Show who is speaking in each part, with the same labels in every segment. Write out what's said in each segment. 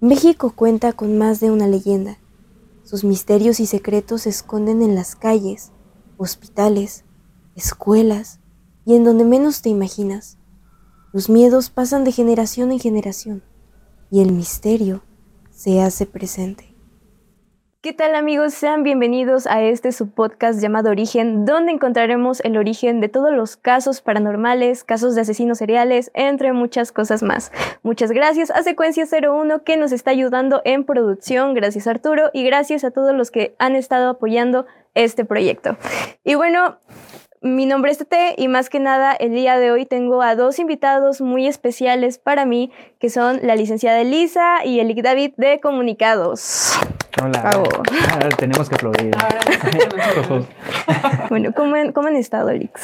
Speaker 1: México cuenta con más de una leyenda. Sus misterios y secretos se esconden en las calles, hospitales, escuelas y en donde menos te imaginas. Los miedos pasan de generación en generación y el misterio se hace presente. ¿Qué tal amigos? Sean bienvenidos a este subpodcast llamado Origen, donde encontraremos el origen de todos los casos paranormales, casos de asesinos seriales, entre muchas cosas más. Muchas gracias a Secuencia 01 que nos está ayudando en producción, gracias Arturo y gracias a todos los que han estado apoyando este proyecto. Y bueno, mi nombre es Tete y más que nada el día de hoy tengo a dos invitados muy especiales para mí, que son la licenciada Elisa y el David de Comunicados.
Speaker 2: Hola. Ahora tenemos que aplaudir.
Speaker 1: bueno, ¿cómo han, ¿cómo han, estado, Elix?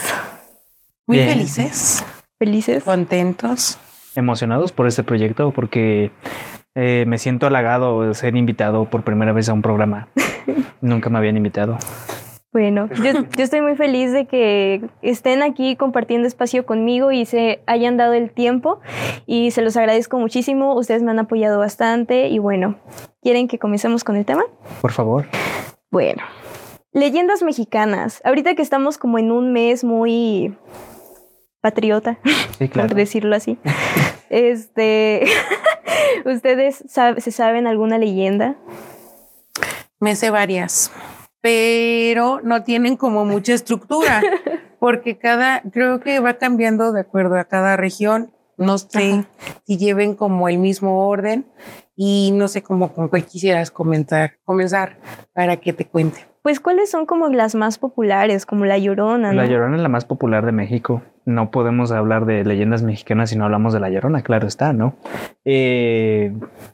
Speaker 3: Muy felices.
Speaker 1: ¿Felices?
Speaker 3: Contentos.
Speaker 2: Emocionados por este proyecto porque eh, me siento halagado de ser invitado por primera vez a un programa. Nunca me habían invitado.
Speaker 1: Bueno, yo, yo, estoy muy feliz de que estén aquí compartiendo espacio conmigo y se hayan dado el tiempo y se los agradezco muchísimo. Ustedes me han apoyado bastante y bueno, ¿quieren que comencemos con el tema?
Speaker 2: Por favor.
Speaker 1: Bueno, leyendas mexicanas. Ahorita que estamos como en un mes muy patriota, por decirlo así. este, ¿ustedes se saben alguna leyenda?
Speaker 3: Me sé varias pero no tienen como mucha estructura, porque cada, creo que va cambiando de acuerdo a cada región. No sé si lleven como el mismo orden y no sé cómo con cuál quisieras comentar, comenzar para que te cuente.
Speaker 1: Pues, ¿cuáles son como las más populares? Como La Llorona.
Speaker 2: La Llorona es la más popular de México. No podemos hablar de leyendas mexicanas si no hablamos de La Llorona, claro está, ¿no? Eh,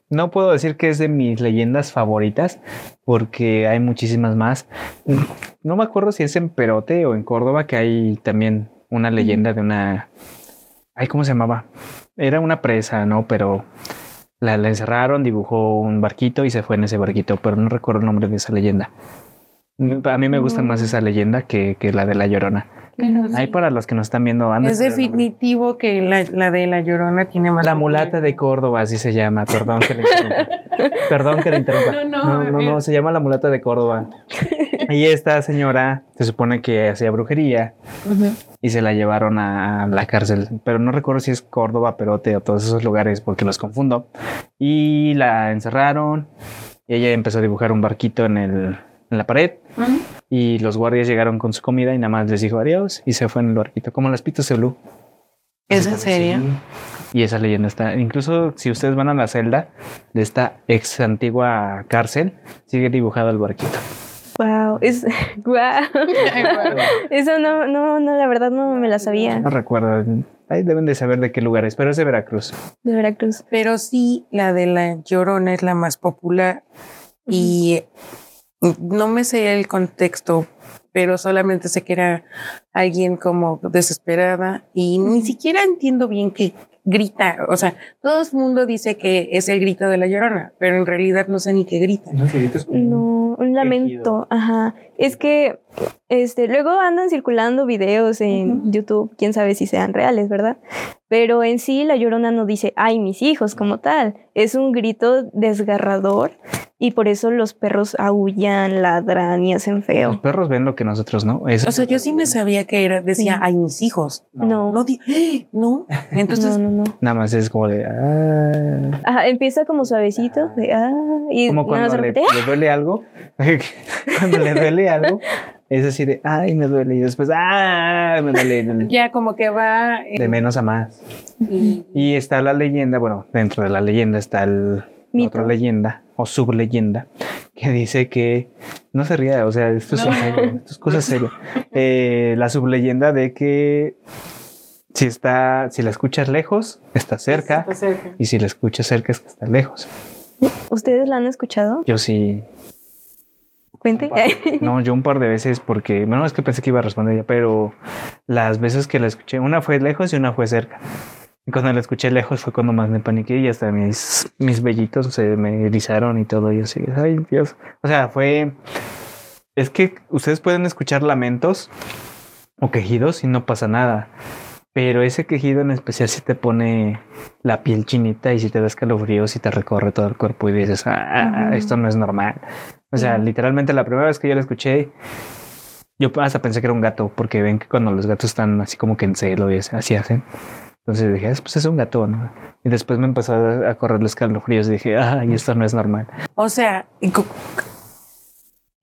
Speaker 2: no puedo decir que es de mis leyendas favoritas, porque hay muchísimas más. No me acuerdo si es en Perote o en Córdoba, que hay también una leyenda de una. Ay, ¿cómo se llamaba? Era una presa, ¿no? Pero la, encerraron, dibujó un barquito y se fue en ese barquito, pero no recuerdo el nombre de esa leyenda. A mí me gusta más esa leyenda que, que la de La Llorona. Ahí para los que nos están viendo.
Speaker 3: Es definitivo que la, la, de La Llorona tiene más.
Speaker 2: La mulata de Córdoba, así se llama. Perdón que le interrumpa. Perdón que le interrumpa. No, no, no, no, se llama la mulata de Córdoba. Y esta señora se supone que hacía brujería y se la llevaron a la cárcel. Pero no recuerdo si es Córdoba, Perote o todos esos lugares porque los confundo. Y la encerraron y ella empezó a dibujar un barquito en el en la pared y los guardias llegaron con su comida y nada más les dijo adiós y se fue en el barquito, como las pitos de Blue.
Speaker 3: ¿Es en serio?
Speaker 2: Y esa leyenda está, incluso si ustedes van a la celda de esta ex antigua cárcel, sigue dibujado el barquito.
Speaker 1: Wow, es wow. Eso no, no, no, la verdad no me la sabía.
Speaker 2: No recuerdo. Ahí deben de saber de qué lugar es, pero es de Veracruz.
Speaker 1: De Veracruz.
Speaker 3: Pero sí, la de la Llorona es la más popular. Y no me sé el contexto, pero solamente sé que era alguien como desesperada y ni siquiera entiendo bien qué grita. O sea, todo el mundo dice que es el grito de la llorona, pero en realidad no sé ni qué grita.
Speaker 1: No, un lamento, ajá. Es que este, luego andan circulando videos en YouTube, quién sabe si sean reales, ¿verdad? Pero en sí la llorona no dice, ay, mis hijos como tal. Es un grito desgarrador y por eso los perros aullan, ladran y hacen feo.
Speaker 2: Los perros ven lo que nosotros no.
Speaker 3: o sea, yo sí me sabía que era, decía, ay, mis hijos.
Speaker 1: No.
Speaker 3: No, no. Entonces,
Speaker 1: no, no,
Speaker 2: Nada más es como de, ah.
Speaker 1: Ajá, empieza como suavecito, de, ah. Y
Speaker 2: como cuando le, le, duele algo, cuando le duele algo, es así de, ay, me duele. Y después, ah, me duele.
Speaker 3: Ya como que va.
Speaker 2: De menos a más. Y está la leyenda, bueno, dentro de la leyenda está el, otra leyenda o subleyenda que dice que no se ría, o sea, esto es, esto es cosa seria. Eh, la subleyenda de que si está, si la escuchas lejos, está cerca, está cerca. y si la escuchas cerca es que está lejos.
Speaker 1: ¿Ustedes la han escuchado?
Speaker 2: Yo sí. No, yo un par de veces porque, bueno, es que pensé que iba a responder ya, pero las veces que la escuché, una fue lejos y una fue cerca. Y cuando la escuché lejos fue cuando más me paniqué y hasta mis, mis vellitos se me erizaron y todo. Y así, ay Dios. O sea, fue... Es que ustedes pueden escuchar lamentos o quejidos y no pasa nada. Pero ese quejido en especial sí te pone la piel chinita y si te da escalofríos y te recorre todo el cuerpo y dices, ah, esto no es normal. O sea, literalmente la primera vez que yo lo escuché, yo hasta pensé que era un gato, porque ven que cuando los gatos están así como que en celo y así hacen. Entonces dije, ah, pues es un gato, ¿no? Y después me empezó a correr los escalofríos y dije, ay, esto no es normal.
Speaker 3: O sea,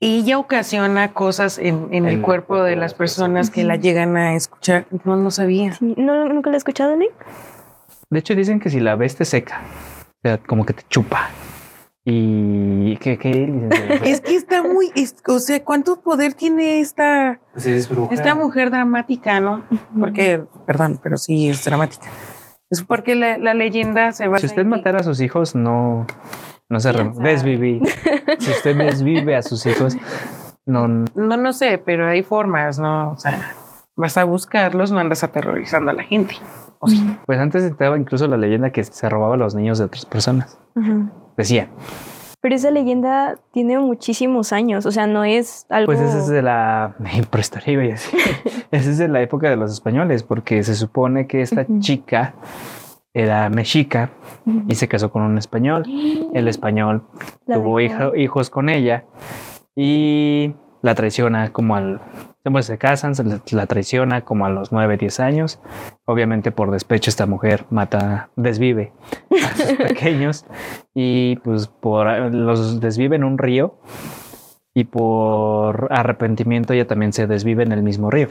Speaker 3: y ella ocasiona cosas en, el, cuerpo de las personas que la llegan a escuchar. No, no sabía.
Speaker 1: ¿No, ¿Nunca la he escuchado, Nick?
Speaker 2: De hecho, dicen que si la ves te seca. O sea, como que te chupa. Y qué, qué
Speaker 3: es que está muy, o sea, ¿cuánto poder tiene esta, esta mujer dramática, no? Porque, perdón, pero sí es dramática. Es porque la, la leyenda se va.
Speaker 2: Si usted matara a sus hijos, no, no se desvive. si usted desvive a sus hijos, no.
Speaker 3: No, no sé, pero hay formas, ¿no? O sea, vas a buscarlos, no andas aterrorizando a la gente.
Speaker 2: Pues antes estaba incluso la leyenda que se robaba a los niños de otras personas. Decía.
Speaker 1: Pero esa leyenda tiene muchísimos años, o sea, no es algo.
Speaker 2: Pues esa es de la prehistoria, esa es de la época de los españoles, porque se supone que esta chica era mexica y se casó con un español. El español tuvo hijos con ella y la traiciona como al... Pues se casan, se la traiciona como a los 9, 10 años. Obviamente por despecho esta mujer mata, desvive a sus pequeños y pues por los desvive en un río y por arrepentimiento ella también se desvive en el mismo río.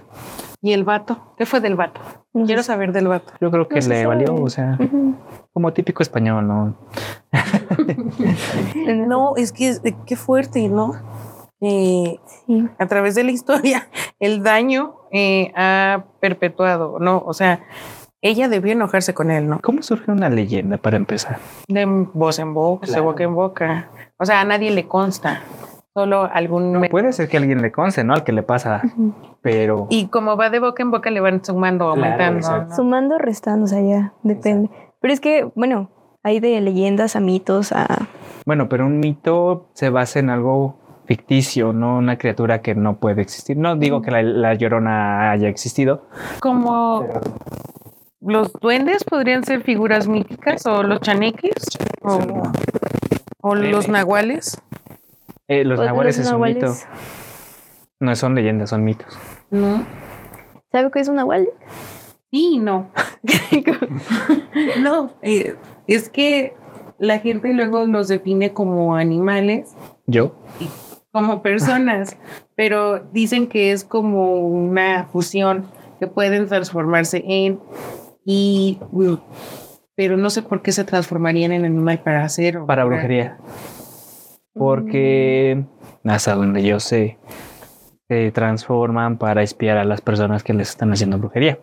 Speaker 3: ¿Y el vato? ¿Qué fue del vato? Quiero saber del vato.
Speaker 2: Yo creo que le valió, o sea, como típico español, ¿no?
Speaker 3: no, es que qué fuerte, ¿no? Eh, A través de la historia, el daño eh, ha perpetuado, ¿no? O sea, ella debió enojarse con él, ¿no?
Speaker 2: ¿Cómo surge una leyenda para empezar?
Speaker 3: De voz en boca, de boca en boca. O sea, a nadie le consta. Solo algún...
Speaker 2: puede ser que alguien le conste, ¿no? Al que le pasa, pero...
Speaker 3: Y como va de boca en boca, le van sumando, aumentando.
Speaker 1: Sumando, restando, o sea, ya depende. Pero es que, bueno, hay de leyendas a mitos a...
Speaker 2: Bueno, pero un mito se basa en algo ficticio, no una criatura que no puede existir. No digo que la, llorona haya existido.
Speaker 3: Como los duendes podrían ser figuras míticas o los chaneques o los nahuales.
Speaker 2: Eh, los nahuales es un mito. No son leyendas, son mitos.
Speaker 3: No.
Speaker 1: ¿Sabe qué es un nahual?
Speaker 3: Sí, no. no, eh, es que la gente luego los define como animales.
Speaker 2: ¿Yo?
Speaker 3: Como personas, pero dicen que es como una fusión que pueden transformarse en y pero no sé por qué se transformarían en animal para hacer
Speaker 2: para brujería porque hasta donde yo sé, se transforman para espiar a las personas que les están haciendo brujería,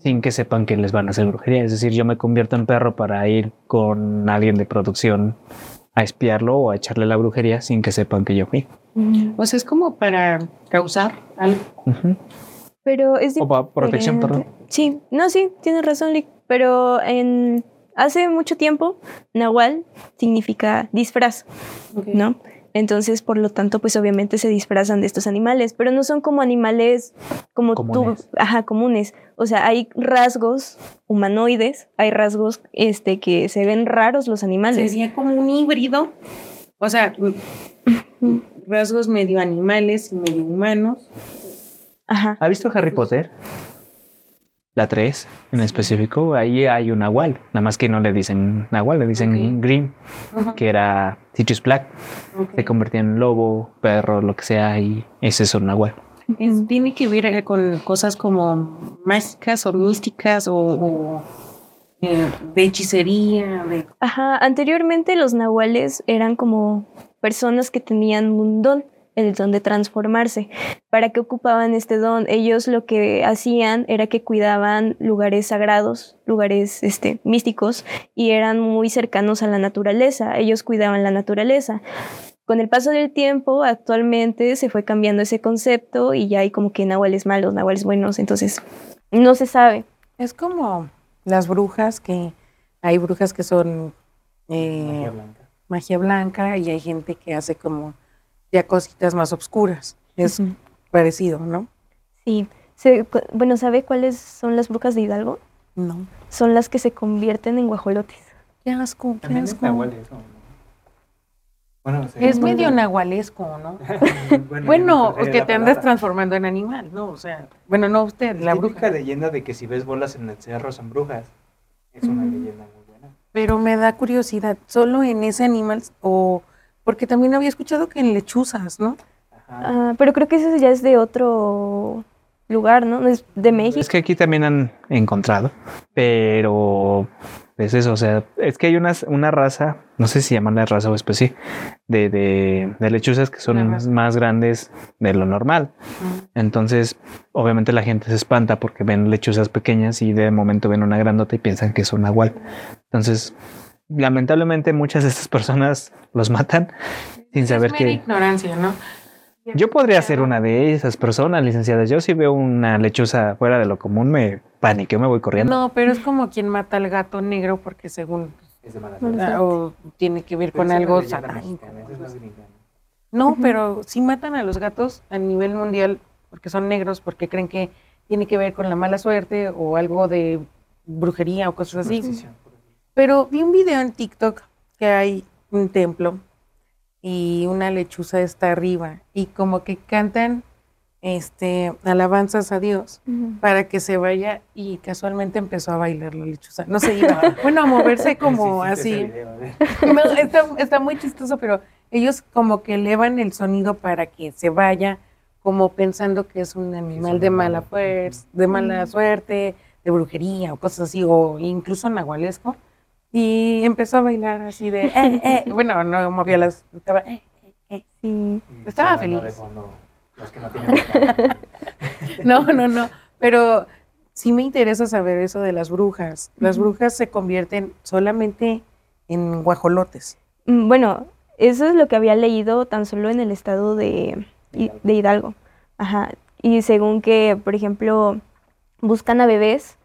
Speaker 2: sin que sepan que les van a hacer brujería. Es decir, yo me convierto en perro para ir con alguien de producción a espiarlo o a echarle la brujería sin que sepan que yo fui.
Speaker 3: O sea, es como para causar algo.
Speaker 1: Pero es
Speaker 2: O para protección, perdón.
Speaker 1: Sí, no, sí, tienes razón, Lick. Pero en hace mucho tiempo, Nahual significa disfraz, ¿no? Entonces, por lo tanto, pues obviamente se disfrazan de estos animales, pero no son como animales como
Speaker 2: comunes.
Speaker 1: tú, ajá, comunes. O sea, hay rasgos humanoides, hay rasgos este que se ven raros los animales.
Speaker 3: Sería como un híbrido. O sea, rasgos medio animales y medio humanos.
Speaker 1: Ajá.
Speaker 2: ¿Ha visto Harry Potter? La 3 en específico, ahí hay un Nahual, nada más que no le dicen Nahual, le dicen Green, que era Sirius Black. Se convertía en lobo, perro, lo que sea, y ese es un Nahual.
Speaker 3: Tiene que ver con cosas como mágicas o místicas o, eh, de hechicería.
Speaker 1: Ajá, anteriormente los nahuales eran como personas que tenían un don el don de transformarse. ¿Para qué ocupaban este don? Ellos lo que hacían era que cuidaban lugares sagrados, lugares este, místicos, y eran muy cercanos a la naturaleza. Ellos cuidaban la naturaleza. Con el paso del tiempo, actualmente se fue cambiando ese concepto y ya hay como que nahuales malos, nahuales buenos, entonces no se sabe.
Speaker 3: Es como las brujas, que hay brujas que son eh, magia blanca y hay gente que hace como ya cositas más oscuras. Es parecido, ¿no?
Speaker 1: Sí, Se- bueno, ¿sabe cuáles son las brujas de Hidalgo?
Speaker 3: No.
Speaker 1: Son las que se convierten en guajolotes.
Speaker 3: Qué asco, qué
Speaker 2: También es
Speaker 3: asco.
Speaker 2: eso, ¿no? Bueno, sí.
Speaker 3: Es medio nahualesco, ¿no?
Speaker 2: bueno,
Speaker 3: Bueno,
Speaker 2: pues,
Speaker 3: que te andas transformando en animal, ¿no? O sea, bueno, no usted, la bruja.
Speaker 2: leyenda de que si ves bolas en el cerro son brujas. Es una
Speaker 1: Mm.
Speaker 2: leyenda muy buena.
Speaker 3: Pero me da curiosidad, ¿solo en ese animal o...? Porque también había escuchado que en lechuzas, ¿no?
Speaker 2: Ajá.
Speaker 1: Ah, pero creo que eso ya es de otro lugar, ¿no? Es de México.
Speaker 2: Es que aquí también han encontrado, pero es eso, o sea, es que hay unas, una raza, no sé si llaman la raza o especie, de, de, de lechuzas que son más grandes de lo normal. Entonces, obviamente la gente se espanta porque ven lechuzas pequeñas y de momento ven una grandota y piensan que es un nahual. Entonces, lamentablemente muchas de estas personas los matan sin saber
Speaker 3: es mera
Speaker 2: que...
Speaker 3: ignorancia, ¿no?
Speaker 2: Yo podría ser una de esas personas, licenciadas. Yo si veo una lechuza fuera de lo común, me paniqueo, me voy corriendo.
Speaker 3: No, pero es como quien mata al gato negro porque según...
Speaker 2: Es de mala
Speaker 3: ah, o tiene que ver
Speaker 2: Pero
Speaker 3: con algo satánico. No, pero sí matan a los gatos a nivel mundial porque son negros, porque creen que tiene que ver con la mala suerte o algo de brujería o cosas así.
Speaker 2: Superstición.
Speaker 3: Pero vi un video en TikTok que hay un templo y una lechuza está arriba y como que cantan este alabanzas a Dios para que se vaya y casualmente empezó a bailar la lechuza. No se iba, bueno, a moverse como así.
Speaker 2: video, ¿eh?
Speaker 3: No, está, está muy chistoso, pero ellos como que elevan el sonido para que se vaya, como pensando que es un animal de mala fuerza, de mala suerte, de brujería o cosas así, o incluso nahualesco. Y empezó a bailar así de, eh, eh. bueno, no movía las, estaba, eh, eh, eh.
Speaker 1: Sí.
Speaker 2: Y
Speaker 3: Estaba feliz.
Speaker 2: fondo los que no tienen.
Speaker 3: No, no, no, pero sí me interesa saber eso de las brujas. Las brujas se convierten solamente en guajolotes.
Speaker 1: Mm, Bueno, eso es lo que había leído tan solo en el estado de, de Hidalgo. Ajá. Y según que, por ejemplo, buscan a bebés,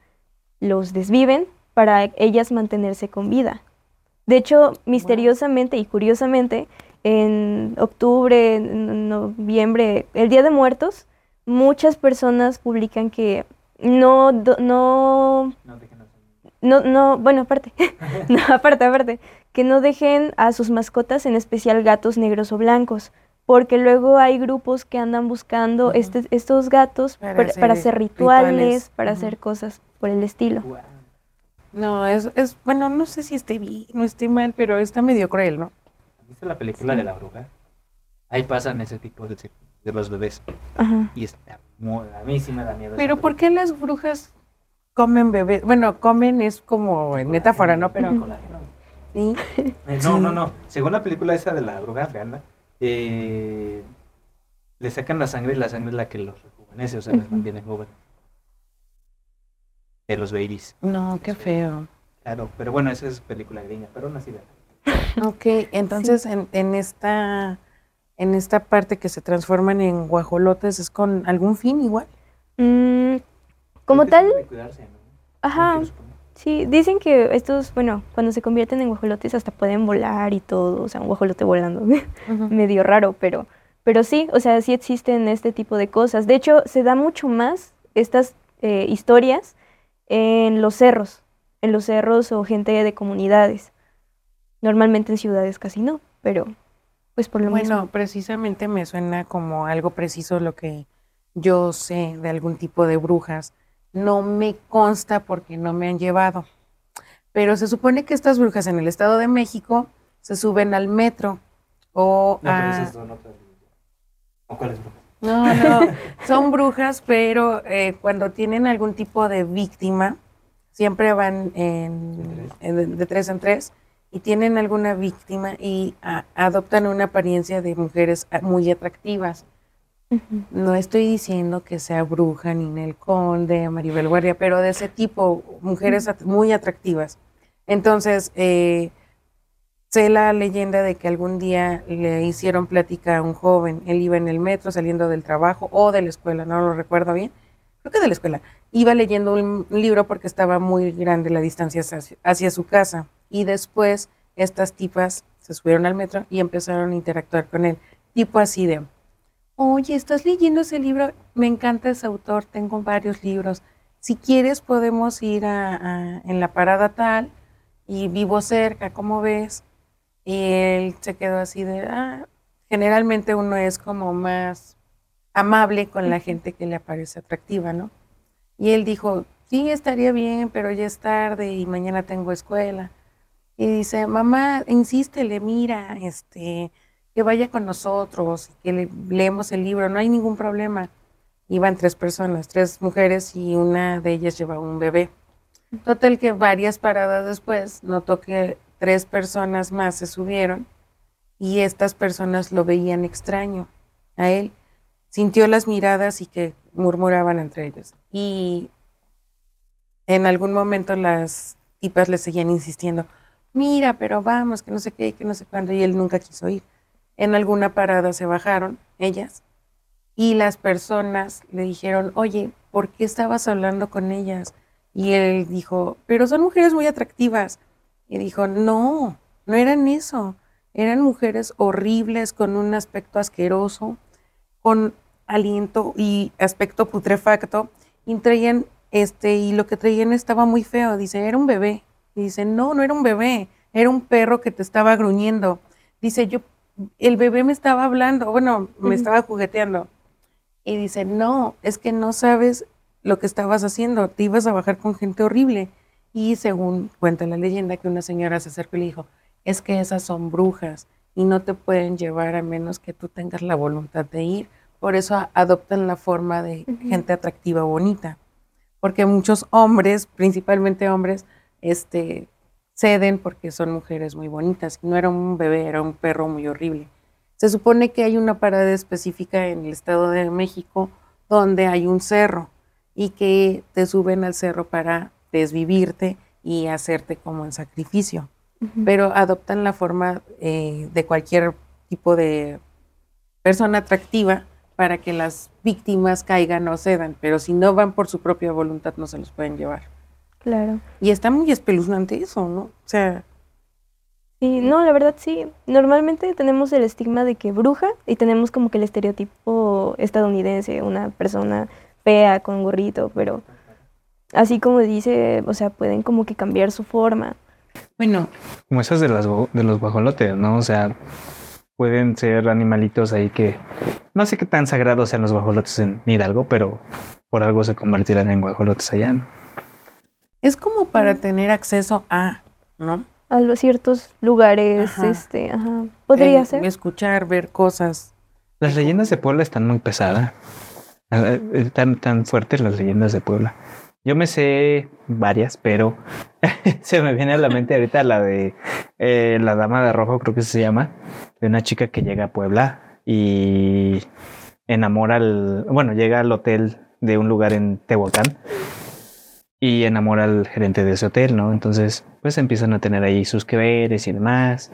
Speaker 1: los desviven para ellas mantenerse con vida. De hecho, misteriosamente y curiosamente, en octubre, en noviembre, el Día de Muertos, muchas personas publican que no, do- no
Speaker 2: No, no
Speaker 1: bueno, aparte, no, aparte, aparte, que no dejen a sus mascotas, en especial gatos negros o blancos, porque luego hay grupos que andan buscando este- estos gatos
Speaker 3: Para
Speaker 1: para,
Speaker 3: hacer
Speaker 1: para hacer rituales,
Speaker 3: rituales.
Speaker 1: para hacer cosas por el estilo.
Speaker 3: No, es, es, bueno, no sé si esté bien, no esté mal, pero está medio cruel, ¿no?
Speaker 2: ¿Viste la película de la bruja? Ahí pasan ese tipo de, de los bebés.
Speaker 1: Ajá.
Speaker 2: Y está muy, a mí sí me da miedo.
Speaker 3: Pero ¿por qué las brujas comen bebés? Bueno, comen es como en metáfora, ¿no? Pero sí.
Speaker 2: Eh, No, no, no. Según la película esa de la bruja, veanla, eh, le sacan la sangre y la sangre es la que los rejuvenece, o sea, les
Speaker 1: Ujú.
Speaker 2: mantiene jóvenes. De los babies.
Speaker 3: No, qué feo.
Speaker 2: Claro, pero bueno, esa es película gringa, pero no así de
Speaker 3: Ok, entonces en, en esta en esta parte que se transforman en guajolotes es con algún fin igual.
Speaker 1: Mm, como tal,
Speaker 2: de cuidarse, ¿no?
Speaker 1: ajá, sí, dicen que estos, bueno, cuando se convierten en guajolotes hasta pueden volar y todo, o sea, un guajolote volando. medio raro, pero, pero sí, o sea, sí existen este tipo de cosas. De hecho, se da mucho más estas eh, historias en los cerros, en los cerros o gente de comunidades. Normalmente en ciudades casi no, pero pues por lo
Speaker 3: Bueno,
Speaker 1: mismo.
Speaker 3: precisamente me suena como algo preciso lo que yo sé de algún tipo de brujas. No me consta porque no me han llevado. Pero se supone que estas brujas en el Estado de México se suben al metro o
Speaker 2: No, pero
Speaker 3: a...
Speaker 2: esas son otras. ¿O cuáles brujas?
Speaker 3: No, no, son brujas, pero eh, cuando tienen algún tipo de víctima, siempre van en, en- de tres en tres y tienen alguna víctima y a- adoptan una apariencia de mujeres ah, muy atractivas. No estoy diciendo que sea bruja, ni Nel Conde, Maribel Guardia, pero de ese tipo, mujeres at- muy atractivas. Entonces, eh, sé la leyenda de que algún día le hicieron plática a un joven. Él iba en el metro saliendo del trabajo o de la escuela, no lo recuerdo bien. Creo que de la escuela. Iba leyendo un libro porque estaba muy grande la distancia hacia, su casa. Y después estas tipas se subieron al metro y empezaron a interactuar con él. Tipo así de, oye, ¿estás leyendo ese libro? Me encanta ese autor, tengo varios libros. Si quieres podemos ir a, en la parada tal y vivo cerca, ¿cómo ves? Y él se quedó así de, ah, generalmente uno es como más amable con la gente que le parece atractiva, ¿no? Y él dijo, sí, estaría bien, pero ya es tarde y mañana tengo escuela. Y dice, mamá, insístele, mira, este, que vaya con nosotros, que le, leemos el libro, no hay ningún problema. Iban tres personas, tres mujeres y una de ellas llevaba un bebé. Total que varias paradas después notó que tres personas más se subieron y estas personas lo veían extraño a él. Sintió las miradas y que murmuraban entre ellos. Y en algún momento las tipas le seguían insistiendo, mira, pero vamos, que no sé qué, que no sé cuándo, y él nunca quiso ir. En alguna parada se bajaron ellas y las personas le dijeron, oye, ¿por qué estabas hablando con ellas? Y él dijo, pero son mujeres muy atractivas. Y dijo, no, no eran eso, eran mujeres horribles con un aspecto asqueroso, con aliento y aspecto putrefacto, y traían, este, y lo que traían estaba muy feo. Dice, era un bebé. Y dice, no, no era un bebé, era un perro que te estaba gruñendo. Dice, yo, el bebé me estaba hablando, bueno, me estaba jugueteando. Y dice, no, es que no sabes lo que estabas haciendo, te ibas a bajar con gente horrible. Y según cuenta la leyenda, que una señora se acercó y le dijo, es que esas son brujas y no te pueden llevar a menos que tú tengas la voluntad de ir. Por eso adoptan la forma de gente atractiva, bonita. Porque muchos hombres, principalmente hombres, este, ceden porque son mujeres muy bonitas. No era un bebé, era un perro muy horrible. Se supone que hay una parada específica en el Estado de México donde hay un cerro y que te suben al cerro para desvivirte y hacerte como en sacrificio. Pero adoptan la forma eh, de cualquier tipo de persona atractiva para que las víctimas caigan o cedan, pero si no van por su propia voluntad no se los pueden llevar.
Speaker 1: Claro.
Speaker 3: Y está muy espeluznante eso, ¿no? O sea...
Speaker 1: Sí, no, la verdad sí. Normalmente tenemos el estigma de que bruja y tenemos como que el estereotipo estadounidense, una persona fea con gorrito, pero así como dice, o sea, pueden como que cambiar su forma.
Speaker 3: Bueno.
Speaker 2: Como esas de, las, de los guajolotes, ¿no? O sea, pueden ser animalitos ahí que no sé qué tan sagrados sean los guajolotes en Hidalgo, pero por algo se convertirán en guajolotes allá. ¿no?
Speaker 3: Es como para tener acceso a, ¿no?
Speaker 1: A los ciertos lugares, este, ajá. Podría ser.
Speaker 3: Escuchar, ver cosas.
Speaker 2: Las leyendas de Puebla están muy pesadas. Están eh, tan fuertes las leyendas de Puebla. Yo me sé varias, pero se me viene a la mente ahorita la de eh, la dama de rojo, creo que se llama, de una chica que llega a Puebla y enamora al, bueno, llega al hotel de un lugar en Tehuacán y enamora al gerente de ese hotel, ¿no? Entonces, pues empiezan a tener ahí sus que veres y demás.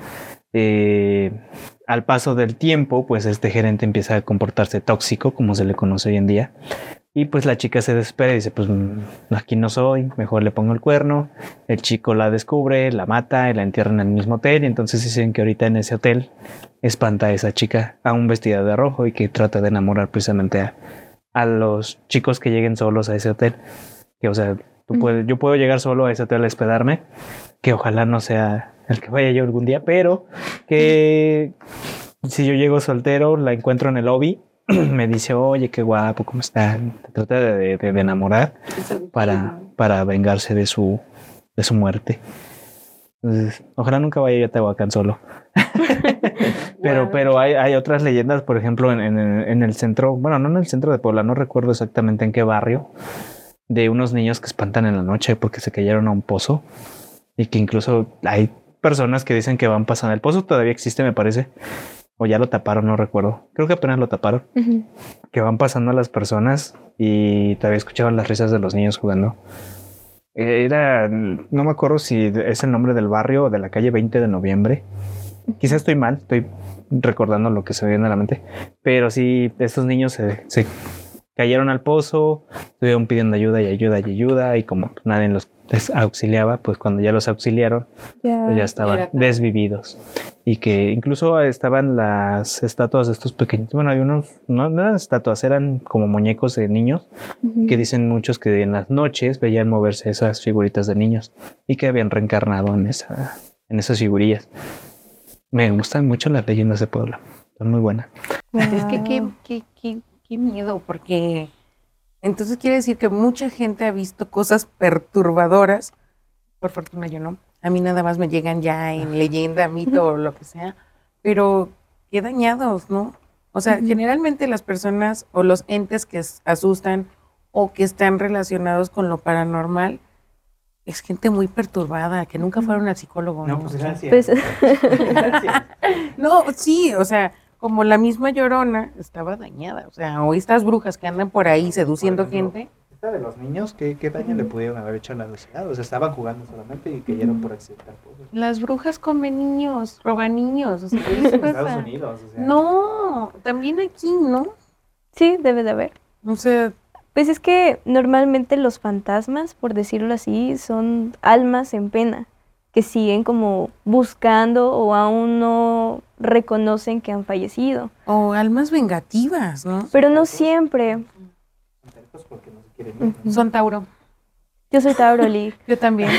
Speaker 2: Eh, al paso del tiempo, pues este gerente empieza a comportarse tóxico, como se le conoce hoy en día. Y pues la chica se desespera y dice, pues mm, aquí no soy, mejor le pongo el cuerno. El chico la descubre, la mata y la entierra en el mismo hotel. Y entonces dicen que ahorita en ese hotel espanta a esa chica, a un vestida de rojo y que trata de enamorar precisamente a, a los chicos que lleguen solos a ese hotel. Que, o sea, yo puedo llegar solo a ese hotel a hospedarme, que ojalá no sea el que vaya yo algún día, pero que si yo llego soltero, la encuentro en el lobby, me dice, oye, qué guapo, ¿cómo está? trata de, enamorar para, para vengarse de su, de su muerte. Entonces, ojalá nunca vaya yo a Tehuacán solo. pero, pero hay, hay, otras leyendas, por ejemplo, en, en, el centro, bueno, no en el centro de Puebla, no recuerdo exactamente en qué barrio, de unos niños que espantan en la noche porque se cayeron a un pozo y que incluso hay personas que dicen que van pasando. El pozo todavía existe, me parece. O ya lo taparon, no recuerdo. Creo que apenas lo taparon. Que van pasando a las personas y todavía escuchaban las risas de los niños jugando. Era, no me acuerdo si es el nombre del barrio o de la calle 20 de noviembre. Quizás estoy mal, estoy recordando lo que se viene a la mente. Pero sí, estos niños se, se cayeron al pozo, estuvieron pidiendo ayuda y ayuda y ayuda y como nadie los auxiliaba, pues cuando ya los auxiliaron, ya, pues ya estaban desvividos. y que incluso estaban las estatuas de estos pequeños. Bueno, hay unos, no, no eran estatuas, eran como muñecos de niños que dicen muchos que en las noches veían moverse esas figuritas de niños y que habían reencarnado en, esa, en esas figurillas. Me gustan mucho las leyendas de Puebla, son muy buenas.
Speaker 3: Es que qué, qué, qué, qué miedo, porque entonces quiere decir que mucha gente ha visto cosas perturbadoras. Por fortuna yo no. A mí nada más me llegan ya en leyenda, mito o lo que sea. Pero qué dañados, ¿no? O sea, generalmente las personas o los entes que asustan o que están relacionados con lo paranormal es gente muy perturbada, que nunca fueron al psicólogo. ¿no?
Speaker 1: Pues,
Speaker 3: No, sí, o sea, como la misma llorona estaba dañada. O sea, o estas brujas que andan por ahí seduciendo gente.
Speaker 2: Esta de los niños, ¿qué, qué daño le pudieron haber hecho a la sociedad? O sea, estaban jugando solamente y cayeron por accidental. pobres.
Speaker 3: Las brujas comen niños, roban niños. O sea, ¿qué les pasa?
Speaker 2: Estados Unidos, o sea.
Speaker 3: No, también aquí, ¿no?
Speaker 1: sí, debe de haber.
Speaker 3: O sea,
Speaker 1: Pues es que normalmente los fantasmas, por decirlo así, son almas en pena, que siguen como buscando o aún no reconocen que han fallecido.
Speaker 3: o almas vengativas, ¿no?
Speaker 1: Pero no siempre.
Speaker 2: Son no ¿no?
Speaker 3: Tauro.
Speaker 1: Yo soy Tauro Lee,
Speaker 3: Yo también.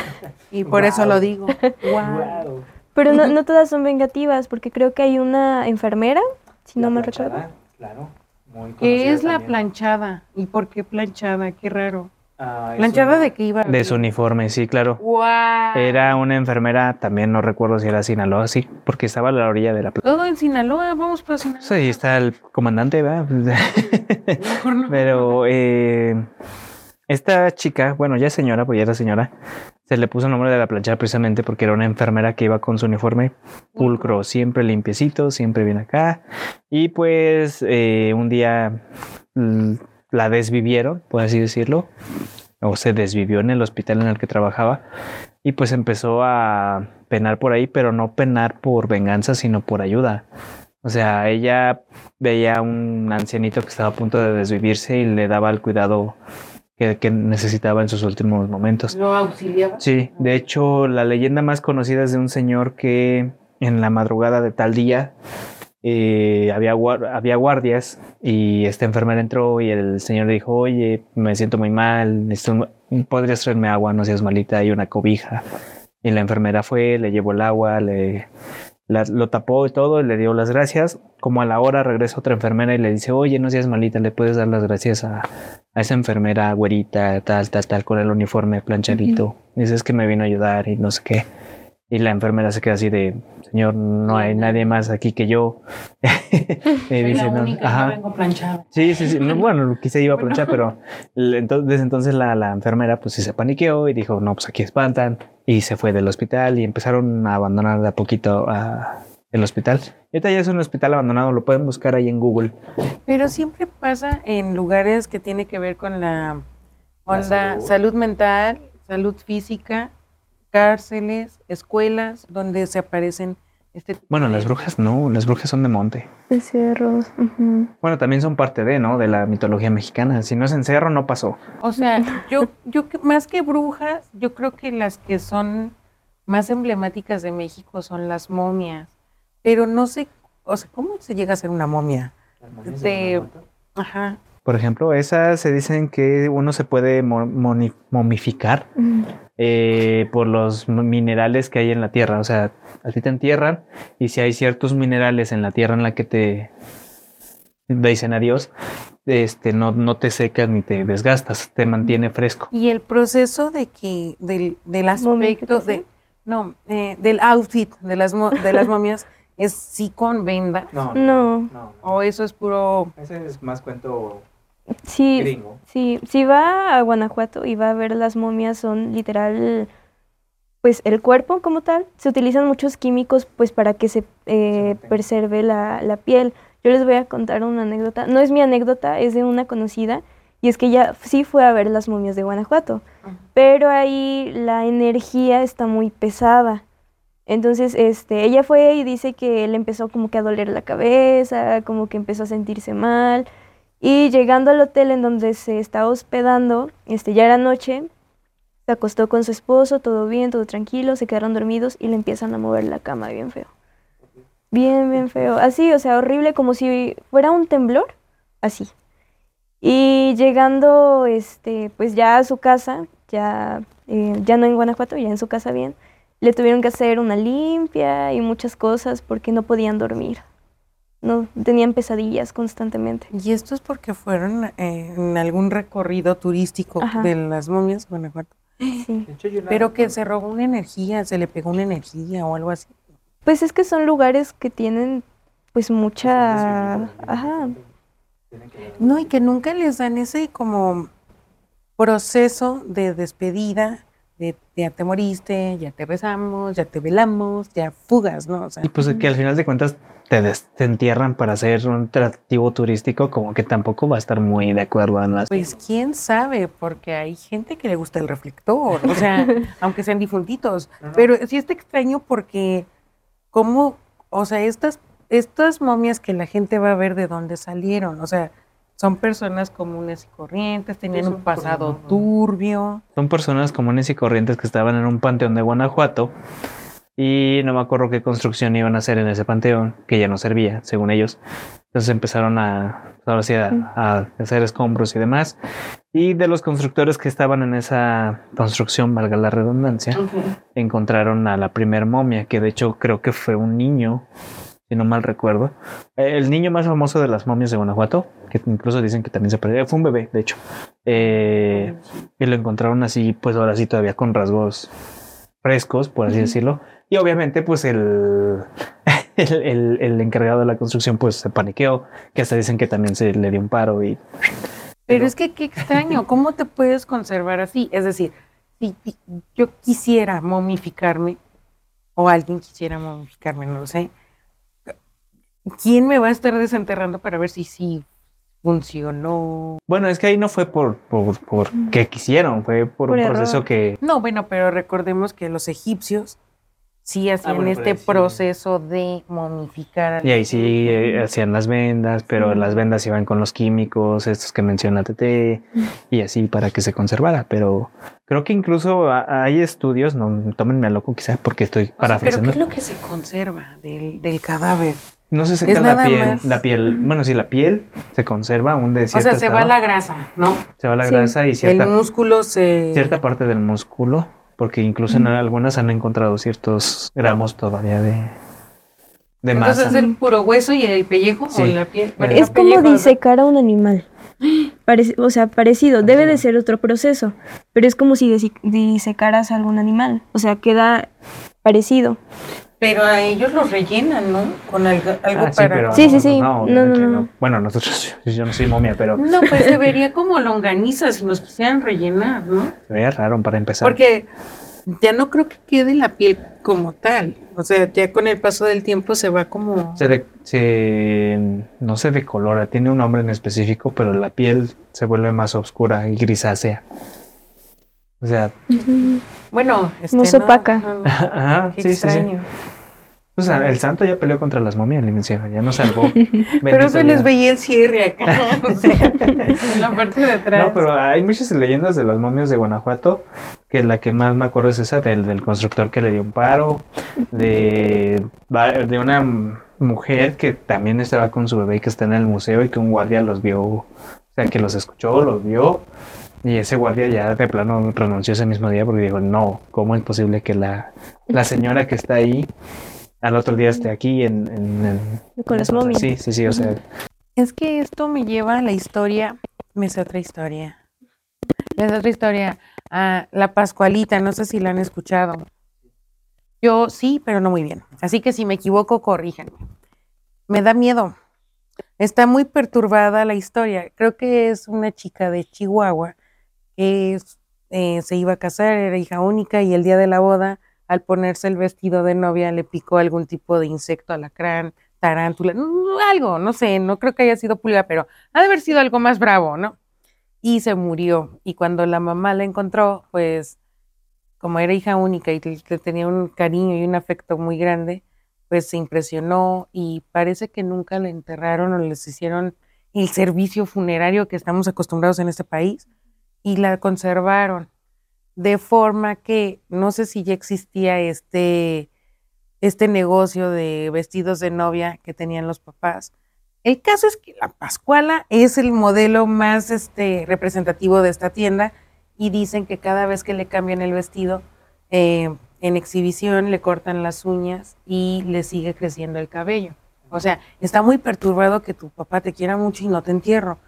Speaker 3: Y por eso
Speaker 2: Guau.
Speaker 3: lo digo. Wow.
Speaker 2: Guau.
Speaker 1: pero no, no todas son vengativas, porque creo que hay una enfermera, si no
Speaker 2: La
Speaker 1: me
Speaker 2: planchada,
Speaker 1: recuerdo.
Speaker 2: Claro. Muy
Speaker 3: ¿Qué es la
Speaker 2: también.
Speaker 3: planchada? ¿Y por qué planchada? Qué raro.
Speaker 2: Ah, es
Speaker 3: ¿Planchada
Speaker 2: una-
Speaker 3: de qué iba?
Speaker 2: De su uniforme, sí, claro.
Speaker 3: ¡Guau!
Speaker 2: Era una enfermera, también no recuerdo si era Sinaloa, sí, porque estaba a la orilla de la plaza.
Speaker 3: Todo en Sinaloa, vamos para Sinaloa.
Speaker 2: Sí, ahí está el comandante, ¿verdad?
Speaker 3: Mejor no.
Speaker 2: Pero eh, esta chica, bueno, ya es señora, pues ya era señora, se le puso el nombre de la planchada precisamente porque era una enfermera que iba con su uniforme pulcro, siempre limpiecito, siempre bien acá. Y pues eh, un día mm, la desvivieron, por así decirlo, o se desvivió en el hospital en el que trabajaba. Y pues empezó a penar por ahí, pero no penar por venganza, sino por ayuda. O sea, ella veía a un ancianito que estaba a punto de desvivirse y le daba el cuidado que, que necesitaba en sus últimos momentos.
Speaker 3: ¿Lo auxiliaba?
Speaker 2: Sí, de hecho, la leyenda más conocida es de un señor que en la madrugada de tal día eh, había, había guardias y esta enfermera entró y el señor le dijo, oye, me siento muy mal, podrías traerme agua, no seas malita, hay una cobija. Y la enfermera fue, le llevó el agua, le, la- lo tapó y todo, y le dio las gracias. Como a la hora regresa otra enfermera y le dice, oye, no seas malita, le puedes dar las gracias a, a esa enfermera güerita, tal, tal, tal, con el uniforme planchadito. Dice, es que me vino a ayudar y no sé qué. Y la enfermera se queda así de, señor, no hay nadie más aquí que yo. y dice,
Speaker 3: la
Speaker 2: no, ajá.
Speaker 3: no vengo planchada.
Speaker 2: Sí, sí, sí. No, bueno, quizá iba a planchar, pero entonces, desde entonces la, la enfermera pues sí se paniqueó y dijo, no, pues aquí espantan. Y se fue del hospital y empezaron a abandonar de a poquito a, el hospital. Ahorita ya es un hospital abandonado, lo pueden buscar ahí en Google.
Speaker 3: Pero siempre pasa en lugares que tiene que ver con la onda
Speaker 2: salud.
Speaker 3: salud. mental, salud física, cárceles, escuelas, donde se aparecen este tipo
Speaker 2: Bueno,
Speaker 3: de-
Speaker 2: las brujas no, las brujas son de monte.
Speaker 1: De cerros. ujú.
Speaker 2: Bueno, también son parte de, ¿no? De la mitología mexicana. Si no es en cerro, no pasó.
Speaker 3: O sea, yo, yo que- más que brujas, yo creo que las que son más emblemáticas de México son las momias. Pero no sé, o sea, ¿cómo se llega a ser una momia? De- Ajá.
Speaker 2: Por ejemplo, esas se dicen que uno se puede momificar
Speaker 1: Mm.
Speaker 2: eh, por los m- minerales que hay en la tierra. O sea, a ti te entierran y si hay ciertos minerales en la tierra en la que te dicen adiós, este, no, no te secas ni te desgastas, te mantiene fresco.
Speaker 3: Y el proceso de que, del, del aspecto de, no, eh, del outfit de las, mo- de las momias es sí con venda
Speaker 1: No,
Speaker 3: o eso es puro,
Speaker 2: Ese es más cuento
Speaker 1: sí,
Speaker 2: gringo.
Speaker 1: sí, si va a Guanajuato y va a ver las momias, son literal, pues el cuerpo como tal, se utilizan muchos químicos pues para que se eh, preserve la, la piel. Yo les voy a contar una anécdota, no es mi anécdota, es de una conocida, y es que ella sí fue a ver las momias de Guanajuato, pero ahí la energía está muy pesada. Entonces, este, ella fue y dice que le empezó como que a doler la cabeza, como que empezó a sentirse mal. Y llegando al hotel en donde se estaba hospedando, este, ya era noche, se acostó con su esposo, todo bien, todo tranquilo, se quedaron dormidos y le empiezan a mover la cama bien feo. Bien, bien feo. Así, o sea, horrible, como si fuera un temblor, así. Y llegando, este, pues ya a su casa, ya, eh, ya no en Guanajuato, ya en su casa bien, le tuvieron que hacer una limpia y muchas cosas porque no podían dormir. No, tenían pesadillas constantemente.
Speaker 3: Y esto es porque fueron eh, en algún recorrido turístico
Speaker 1: Ajá.
Speaker 3: de las momias, Guanajuato.
Speaker 1: Sí.
Speaker 3: Pero que se robó una energía, se le pegó una energía o algo así.
Speaker 1: Pues es que son lugares que tienen pues mucha... Ajá.
Speaker 3: No, y que nunca les dan ese como proceso de despedida, de ya te moriste, ya te rezamos, ya te velamos, ya fugas, ¿no? O sea,
Speaker 2: Y pues que al final de cuentas te, des- te entierran para hacer un atractivo turístico, como que tampoco va a estar muy de acuerdo en las...
Speaker 3: pues quién sabe, porque hay gente que le gusta el reflector, o sea, aunque sean difuntitos. Pero sí está extraño porque, ¿cómo? O sea, estas, estas momias que la gente va a ver de dónde salieron, o sea, son personas comunes y corrientes, tenían un pasado turbio.
Speaker 2: Son personas comunes y corrientes que estaban en un panteón de Guanajuato y no me acuerdo qué construcción iban a hacer en ese panteón, que ya no servía, según ellos. Entonces empezaron a, ahora sí, a, a hacer escombros y demás. Y de los constructores que estaban en esa construcción, valga la redundancia, encontraron a la primer momia, que de hecho creo que fue un niño, si no mal recuerdo. Eh, El niño más famoso de las momias de Guanajuato, que incluso dicen que también se perdió, fue un bebé, de hecho. Eh, y lo encontraron así, pues ahora sí, todavía con rasgos frescos, por así decirlo. Y obviamente, pues el, el, el- el encargado de la construcción, pues se paniqueó, que hasta dicen que también se le dio un paro y
Speaker 3: Pero es que qué extraño, ¿cómo te puedes conservar así? Es decir, si si yo quisiera momificarme, o alguien quisiera momificarme, no lo sé, ¿quién me va a estar desenterrando para ver si sí funcionó?
Speaker 2: Bueno, es que ahí no fue por, por, por que quisieron, fue por,
Speaker 1: Por
Speaker 2: un
Speaker 1: error.
Speaker 2: proceso que
Speaker 3: No, bueno, pero recordemos que los egipcios sí hacían
Speaker 2: bueno,
Speaker 3: este
Speaker 2: sí.
Speaker 3: proceso de momificar.
Speaker 2: y ahí sí eh, hacían las vendas, pero
Speaker 1: Mm.
Speaker 2: las vendas iban con los químicos, estos que menciona TT, y así para que se conservara. Pero creo que incluso ha- hay estudios, no tómenme a loco quizás porque estoy
Speaker 3: O sea, pero
Speaker 2: parafraseando.
Speaker 3: ¿qué es lo que se conserva del, del cadáver?
Speaker 2: No se
Speaker 3: Es
Speaker 2: seca la piel,
Speaker 3: más.
Speaker 2: la piel, bueno, sí, la piel se conserva aún de
Speaker 3: O
Speaker 2: cierta
Speaker 3: sea, se va la grasa, ¿no?
Speaker 2: se va la
Speaker 1: Sí.
Speaker 2: grasa y cierta,
Speaker 3: El músculo se...
Speaker 2: cierta parte del músculo, porque incluso en algunas han encontrado ciertos gramos todavía de, de
Speaker 3: Entonces
Speaker 2: masa.
Speaker 3: es el puro hueso y el pellejo
Speaker 2: Sí.
Speaker 3: o la piel.
Speaker 2: Bueno,
Speaker 1: Es como
Speaker 3: pellejo,
Speaker 1: disecar a un animal. Parece- o sea, parecido. Debe de ser otro proceso, pero es como si disecaras a algún animal. O sea, queda parecido.
Speaker 3: Pero a ellos los rellenan, ¿no? Con algo, algo
Speaker 2: Ah, sí,
Speaker 3: para...
Speaker 1: Sí, sí, sí.
Speaker 2: No,
Speaker 1: No, no,
Speaker 2: no.
Speaker 1: no.
Speaker 2: Bueno, nosotros, yo no soy momia, pero
Speaker 3: No, pues se vería como longaniza si nos quisieran rellenar, ¿no?
Speaker 2: se veía raro para empezar.
Speaker 3: Porque ya no creo que quede la piel como tal. O sea, ya con el paso del tiempo se va como...
Speaker 2: se, de- se- no se decolora, tiene un nombre en específico, pero la piel se vuelve más oscura y grisácea. O sea,
Speaker 3: Bueno, este,
Speaker 1: No se opaca.
Speaker 3: no, no,
Speaker 2: ajá,
Speaker 3: qué
Speaker 2: sí, sí, sí.
Speaker 3: extraño.
Speaker 2: O sea, el santo ya peleó contra las momias, le menciona, ya no salvó.
Speaker 3: Pero se les veía el cierre acá, o sea, en la parte de atrás.
Speaker 2: No, pero hay muchas leyendas de los momios de Guanajuato, que la que más me acuerdo es esa del, del constructor que le dio un paro, de, de una mujer que también estaba con su bebé y que está en el museo y que un guardia los vio, o sea, que los escuchó, los vio, y ese guardia ya de plano renunció ese mismo día porque dijo, no, ¿cómo es posible que la, la señora que está ahí al otro día esté aquí en... en- en-
Speaker 1: Con las momias.
Speaker 2: Sí, sí, sí, o sea,
Speaker 3: Es que esto me lleva a la historia, me sé otra historia. Me sé otra historia, a la Pascualita, no sé si la han escuchado. Yo sí, pero no muy bien. Así que si me equivoco, corríjanme. Me da miedo. Está muy perturbada la historia. Creo que es una chica de Chihuahua que eh, se iba a casar, era hija única y el día de la boda, al ponerse el vestido de novia, le picó algún tipo de insecto, alacrán, tarántula, mm, algo, no sé, no creo que haya sido pulga, pero ha de haber sido algo más bravo, ¿no? Y se murió. Y cuando la mamá la encontró, pues como era hija única y le tenía un cariño y un afecto muy grande, pues se impresionó y parece que nunca la enterraron o les hicieron el servicio funerario que estamos acostumbrados en este país y la conservaron de forma que no sé si ya existía este este negocio de vestidos de novia que tenían los papás. El caso es que la Pascuala es el modelo más este, representativo de esta tienda y dicen que cada vez que le cambian el vestido eh, en exhibición le cortan las uñas y le sigue creciendo el cabello. O sea, está muy perturbado que tu papá te quiera mucho y no te entierro.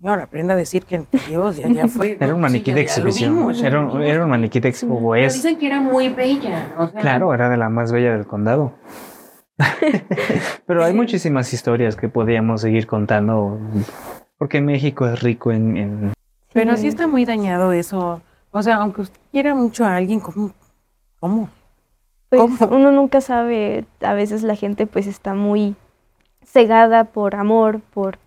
Speaker 3: Señor, aprenda a decir que Dios ya, ya fue.
Speaker 2: Era un maniquí
Speaker 3: sí,
Speaker 2: de exhibición.
Speaker 3: vimos,
Speaker 2: Era un, era un maniquí de exhibición. O
Speaker 3: Pero
Speaker 2: es.
Speaker 3: dicen que era muy bella. o sea,
Speaker 2: Claro, era de la más bella del condado. Pero hay muchísimas historias que podríamos seguir contando. Porque México es rico en, en-
Speaker 3: Pero sí está muy dañado eso. O sea, aunque usted quiera mucho a alguien, ¿cómo? ¿Cómo?
Speaker 1: Pues
Speaker 3: ¿Cómo?
Speaker 1: uno nunca sabe, a veces la gente pues está muy cegada por amor, por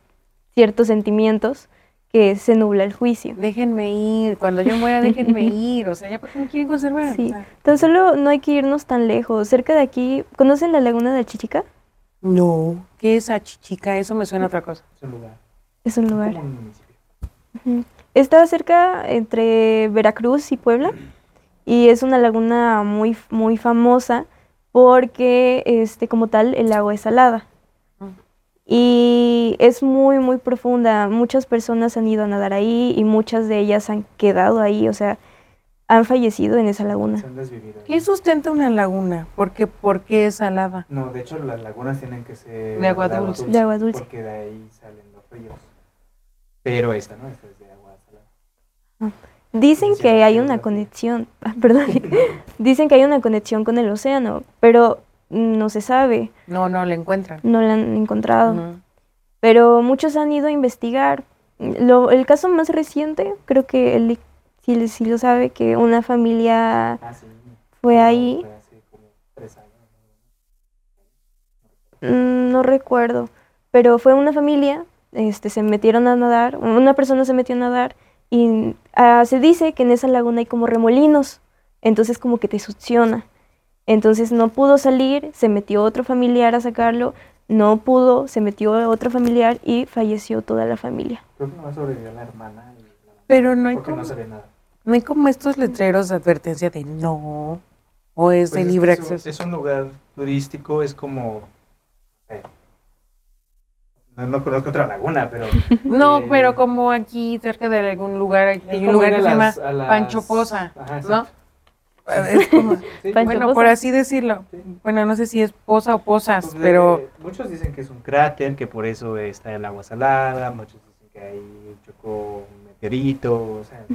Speaker 1: ciertos sentimientos que se nubla el juicio.
Speaker 3: Déjenme ir. Cuando yo muera, déjenme ir. O sea, ya porque me quieren conservar.
Speaker 1: Sí. Tan solo no hay que irnos tan lejos. Cerca de aquí, ¿conocen la laguna de Chichica?
Speaker 3: no. ¿Qué es achichica? Eso me suena a otra cosa.
Speaker 1: Es un lugar. Ujú. Está cerca entre Veracruz y Puebla y es una laguna muy, muy famosa porque, este, como tal, el agua es salada. Y es muy, muy profunda. Muchas personas han ido a nadar ahí y muchas de ellas han quedado ahí, o sea, han fallecido en esa laguna.
Speaker 3: ¿Qué sustenta una laguna? ¿Por qué, por qué es salada?
Speaker 4: No, de hecho las lagunas tienen que ser
Speaker 3: De agua dulce.
Speaker 1: De agua dulce.
Speaker 4: Porque de ahí salen los ríos. Pero esta no, esta es de agua salada.
Speaker 1: Dicen
Speaker 4: Sí,
Speaker 1: que hay una conexión, ah, perdón, dicen que hay una conexión con el océano, pero no se sabe,
Speaker 3: No, no, le encuentran.
Speaker 1: no la han encontrado. Pero muchos han ido a investigar. Lo- el caso más reciente, creo que él sí, sí lo sabe, que una familia
Speaker 4: Ah, sí.
Speaker 1: fue
Speaker 4: No,
Speaker 1: ahí,
Speaker 4: Fue hace como tres años.
Speaker 1: mm, no recuerdo, pero fue una familia, este, se metieron a nadar, una persona se metió a nadar y ah, se dice que en esa laguna hay como remolinos, entonces como que te succiona. Entonces no pudo salir, se metió otro familiar a sacarlo, no pudo, se metió otro familiar y falleció toda la familia.
Speaker 4: Creo que nomás sobrevivió la hermana. y la-
Speaker 3: Pero no hay,
Speaker 4: Porque
Speaker 3: como,
Speaker 4: no sabía nada.
Speaker 3: no hay como estos letreros de advertencia de no. O es
Speaker 4: Pues
Speaker 3: de
Speaker 4: es
Speaker 3: libre
Speaker 4: es
Speaker 3: acceso.
Speaker 4: Es un lugar turístico, es como. eh, no, no conozco otra laguna, pero.
Speaker 3: No,
Speaker 4: eh,
Speaker 3: pero como aquí cerca de algún lugar, hay un lugar que se llama
Speaker 4: las-
Speaker 3: Pancho Poza,
Speaker 4: Ajá,
Speaker 3: ¿no?
Speaker 4: Exacto.
Speaker 3: Es como-
Speaker 4: Sí,
Speaker 1: Pancho
Speaker 3: bueno,
Speaker 1: Poza.
Speaker 3: por así decirlo. Bueno, no sé si es Poza o Pozas,
Speaker 4: Pues,
Speaker 3: pero
Speaker 4: eh, muchos dicen que es un cráter, que por eso está el agua salada, muchos dicen que ahí chocó un meteorito, o sea,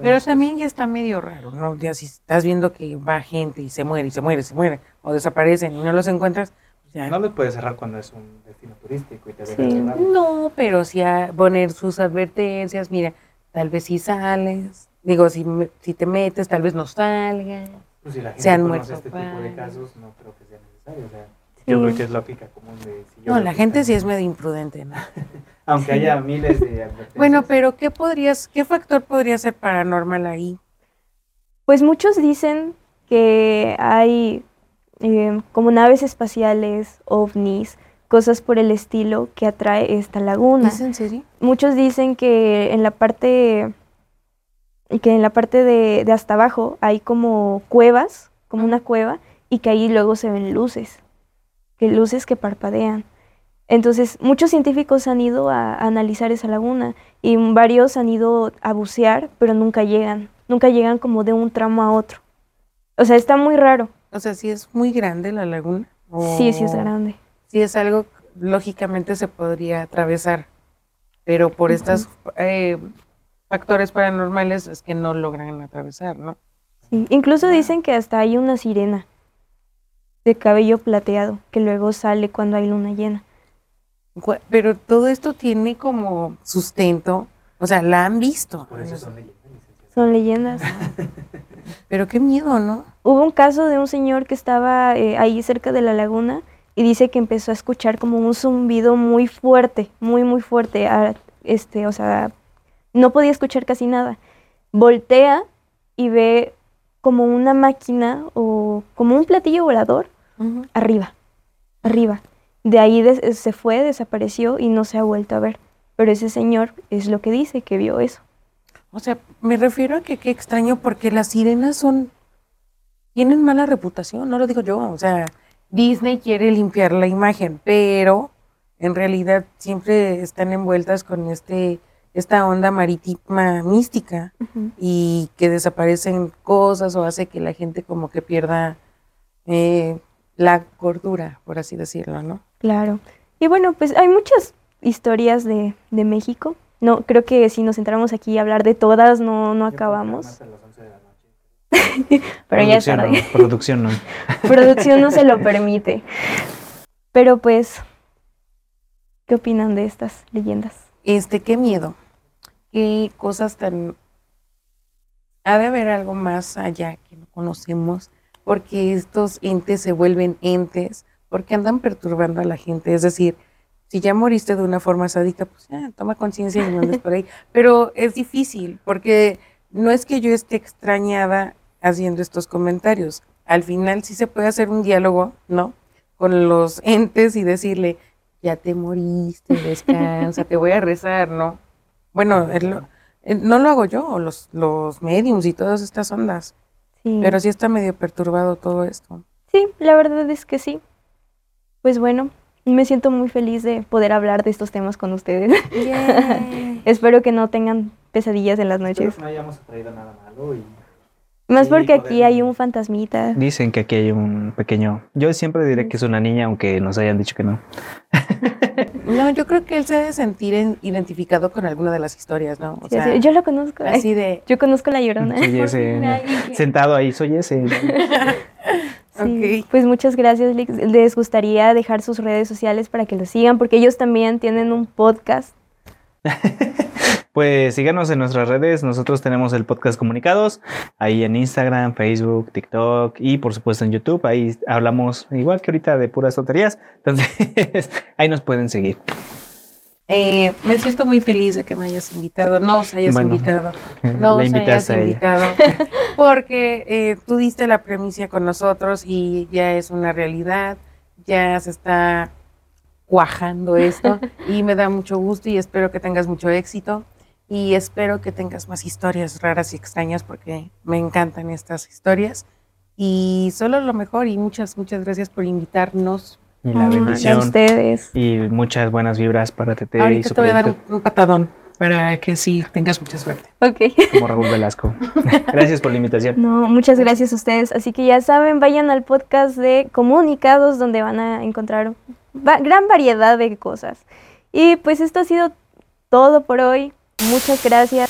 Speaker 3: pero también ya está medio raro, ¿no? Ya si estás viendo que va gente y se muere, y se muere, se muere, o desaparecen y no los encuentras, pues ya.
Speaker 4: no los puedes cerrar cuando es un destino turístico y te
Speaker 1: Sí.
Speaker 3: No, pero sí a poner sus advertencias, mira, tal vez si sales, digo, si, me- si te metes, tal vez no salgas.
Speaker 4: Pues si la gente
Speaker 3: Se han
Speaker 4: conoce
Speaker 3: muerto
Speaker 4: este tipo de casos, no creo que sea necesario, o sea,
Speaker 1: Sí.
Speaker 4: yo creo que es lógica común de... si yo
Speaker 3: No, la gente sí es medio imprudente, ¿no?
Speaker 4: Aunque haya miles de.
Speaker 3: Bueno, pero ¿qué podrías, qué factor podría ser paranormal ahí?
Speaker 1: Pues muchos dicen que hay eh, como naves espaciales, ovnis, cosas por el estilo que atrae esta laguna.
Speaker 3: ¿Es en serio?
Speaker 1: Muchos dicen que en la parte que en la parte de, de hasta abajo hay como cuevas, como una cueva, y que ahí luego se ven luces, que luces que parpadean. Entonces, muchos científicos han ido a, a analizar esa laguna y varios han ido a bucear, pero nunca llegan, nunca llegan como de un tramo a otro. O sea, está muy raro.
Speaker 3: O sea, sí es muy grande la laguna.
Speaker 1: Sí, sí es grande.
Speaker 3: Sí es algo lógicamente se podría atravesar, pero por estos eh, factores paranormales es que no logran atravesar, ¿no?
Speaker 1: Sí, Incluso dicen que hasta hay una sirena de cabello plateado que luego sale cuando hay luna llena.
Speaker 3: Pero todo esto tiene como sustento, o sea, la han visto.
Speaker 4: Por eso son leyendas.
Speaker 1: Son leyendas.
Speaker 3: Pero qué miedo, ¿no?
Speaker 1: Hubo un caso de un señor que estaba eh, ahí cerca de la laguna y dice que empezó a escuchar como un zumbido muy fuerte, muy, muy fuerte. a- este, o sea, no podía escuchar casi nada. Voltea y ve como una máquina o como un platillo volador arriba, arriba. De ahí des- se fue, desapareció y no se ha vuelto a ver. Pero ese señor es lo que dice, que vio eso.
Speaker 3: O sea, me refiero a que qué extraño porque las sirenas son tienen mala reputación, no lo digo yo, o sea, Disney quiere limpiar la imagen, pero en realidad siempre están envueltas con este esta onda marítima mística y que desaparecen cosas o hace que la gente como que pierda eh, la cordura, por así decirlo, ¿no?
Speaker 1: Claro. Y bueno, pues hay muchas historias de, de México. No, creo que si nos entramos aquí a hablar de todas, no, no acabamos. Pero ya es tarde.
Speaker 2: no, producción no.
Speaker 1: Producción no se lo permite. Pero pues, ¿qué opinan de estas leyendas?
Speaker 3: Este, qué miedo, qué cosas tan... Ha de haber algo más allá que no conocemos, porque estos entes se vuelven entes, porque andan perturbando a la gente. Es decir, si ya moriste de una forma sádica, pues ya, toma conciencia y no andes por ahí. Pero es difícil, porque no es que yo esté extrañada haciendo estos comentarios. Al final sí se puede hacer un diálogo, ¿no? Con los entes y decirle, ya te moriste, descansa, te voy a rezar, ¿no? Bueno, eh, no lo hago yo, los, los mediums y todas estas ondas,
Speaker 1: Sí.
Speaker 3: pero sí está medio perturbado todo esto.
Speaker 1: Sí, la verdad es que sí. Pues bueno, me siento muy feliz de poder hablar de estos temas con ustedes. Espero que no tengan pesadillas en las noches.
Speaker 4: no hayamos traído nada malo y
Speaker 1: Más
Speaker 4: Sí,
Speaker 1: porque aquí hay un fantasmita.
Speaker 2: Dicen que aquí hay un pequeño. Yo siempre diré que es una niña, aunque nos hayan dicho que no.
Speaker 3: No, yo creo que él se debe sentir en- identificado con alguna de las historias, ¿no? O
Speaker 1: Sí,
Speaker 3: sea,
Speaker 1: yo lo conozco. ay,
Speaker 3: así de,
Speaker 1: Yo conozco la llorona.
Speaker 2: Soy ese. Sentado ahí, soy ese.
Speaker 1: Sí,
Speaker 3: Ok.
Speaker 1: Pues muchas gracias. Les- Les gustaría dejar sus redes sociales para que lo sigan, porque ellos también tienen un podcast.
Speaker 2: Pues síganos en nuestras redes. Nosotros tenemos el podcast Comunicados. Ahí en Instagram, Facebook, TikTok y por supuesto en YouTube. Ahí hablamos igual que ahorita de puras tonterías. Entonces ahí nos pueden seguir.
Speaker 3: eh, me siento muy feliz de que me hayas invitado, no os hayas
Speaker 2: Bueno,
Speaker 3: invitado. No os hayas invitado, porque eh, tú diste la premicia con nosotros y ya es una realidad, ya se está cuajando esto y me da mucho gusto y espero que tengas mucho éxito y espero que tengas más historias raras y extrañas porque me encantan estas historias y solo lo mejor y muchas, muchas gracias por invitarnos.
Speaker 2: Y la
Speaker 1: Ay, A
Speaker 2: bendición.
Speaker 1: ustedes.
Speaker 2: Y muchas buenas vibras para Tete y
Speaker 3: Ahorita
Speaker 2: su
Speaker 3: te voy a dar un, un patadón para que sí tengas mucha suerte.
Speaker 1: Ok.
Speaker 2: como Raúl Velasco. Gracias por la invitación.
Speaker 1: No, muchas gracias a ustedes. Así que ya saben, vayan al podcast de Comunicados donde van a encontrar va- gran variedad de cosas. Y pues esto ha sido todo por hoy. Muchas gracias.